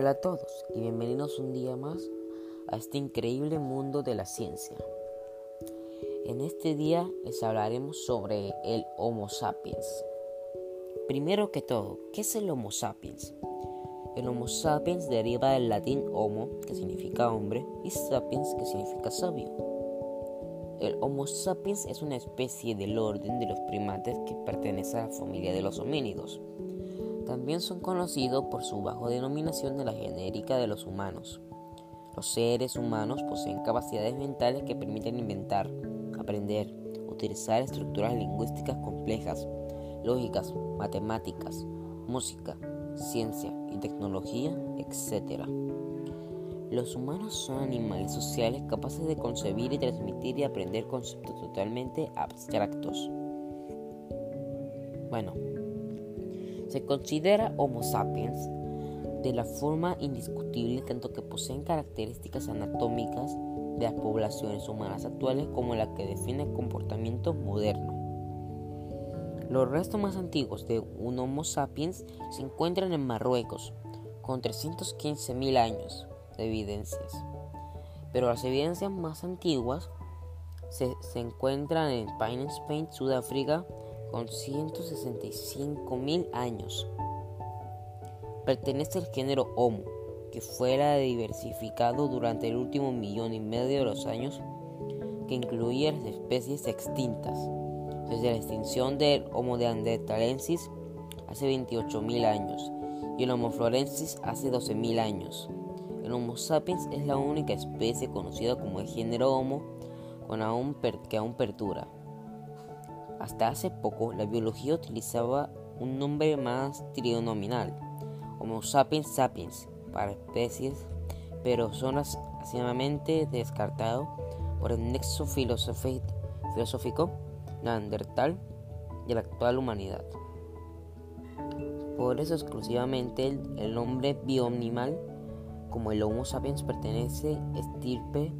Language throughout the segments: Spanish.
Hola a todos y bienvenidos un día más a este increíble mundo de la ciencia. En este día les hablaremos sobre el Homo sapiens. Primero que todo, ¿qué es el Homo sapiens? El Homo sapiens deriva del latín homo, que significa hombre, y sapiens, que significa sabio. El Homo sapiens es una especie del orden de los primates que pertenece a la familia de los homínidos también son conocidos por su bajo denominación de la genérica de los humanos. Los seres humanos poseen capacidades mentales que permiten inventar, aprender, utilizar estructuras lingüísticas complejas, lógicas, matemáticas, música, ciencia y tecnología, etc. Los humanos son animales sociales capaces de concebir y transmitir y aprender conceptos totalmente abstractos. Bueno, se considera Homo sapiens de la forma indiscutible tanto que poseen características anatómicas de las poblaciones humanas actuales como la que define el comportamiento moderno. Los restos más antiguos de un Homo sapiens se encuentran en Marruecos, con 315.000 años de evidencias. Pero las evidencias más antiguas se, se encuentran en Pine Spain, Sudáfrica, con 165 mil años. Pertenece al género Homo, que fuera diversificado durante el último millón y medio de los años, que incluía las especies extintas, desde la extinción del Homo neanderthalensis hace 28.000 años y el Homo florensis hace 12.000 años. El Homo sapiens es la única especie conocida como el género Homo con aún que aún perdura. Hasta hace poco, la biología utilizaba un nombre más trinominal, Homo sapiens sapiens, para especies, pero son recientemente descartados por el nexo filosófico neandertal de la actual humanidad. Por eso exclusivamente el, el nombre bioanimal como el Homo sapiens pertenece estirpe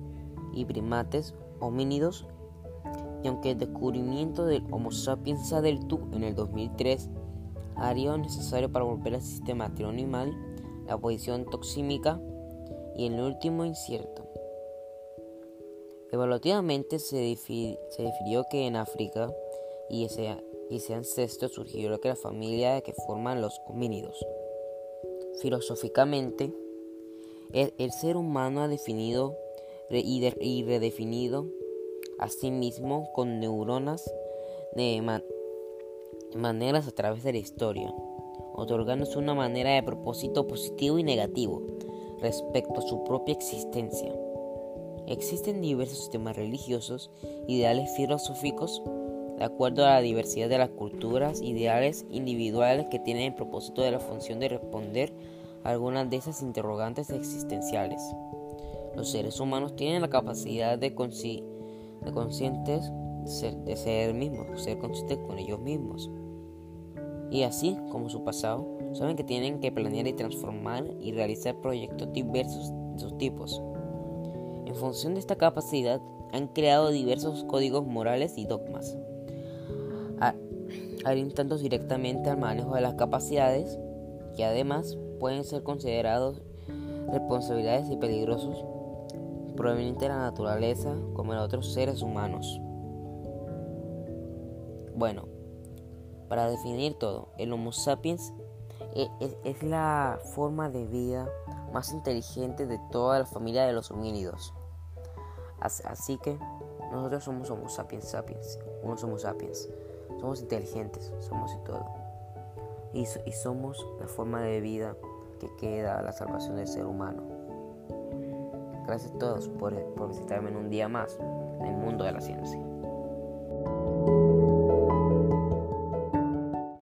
y primates homínidos y aunque el descubrimiento del Homo sapiens sadeltu en el 2003 haría necesario para volver al sistema trionimal, la posición toxímica y el último incierto. Evaluativamente se, definió que en África y ese, ese ancestro surgió que la familia que forman los homínidos. Filosóficamente, el, ser humano ha definido y redefinido asimismo con neuronas de maneras a través de la historia, otorgándose una manera de propósito positivo y negativo respecto a su propia existencia. Existen diversos sistemas religiosos, ideales filosóficos, de acuerdo a la diversidad de las culturas, ideales individuales que tienen el propósito de la función de responder a algunas de esas interrogantes existenciales. Los seres humanos tienen la capacidad de, conscientes de ser, mismos, ser conscientes con ellos mismos. Y así como su pasado, saben que tienen que planear y transformar y realizar proyectos diversos de sus tipos. En función de esta capacidad, han creado diversos códigos morales y dogmas, orientando directamente al manejo de las capacidades, que además pueden ser considerados responsabilidades y peligrosos proveniente de la naturaleza como de otros seres humanos. Bueno, para definir todo, el Homo sapiens e, es, la forma de vida más inteligente de toda la familia de los homínidos. Así que nosotros somos Homo sapiens sapiens, unos Homo sapiens. Somos inteligentes, somos y todo. Y, y somos la forma de vida que queda a la salvación del ser humano. Gracias a todos por, por visitarme en un día más en el mundo de la ciencia.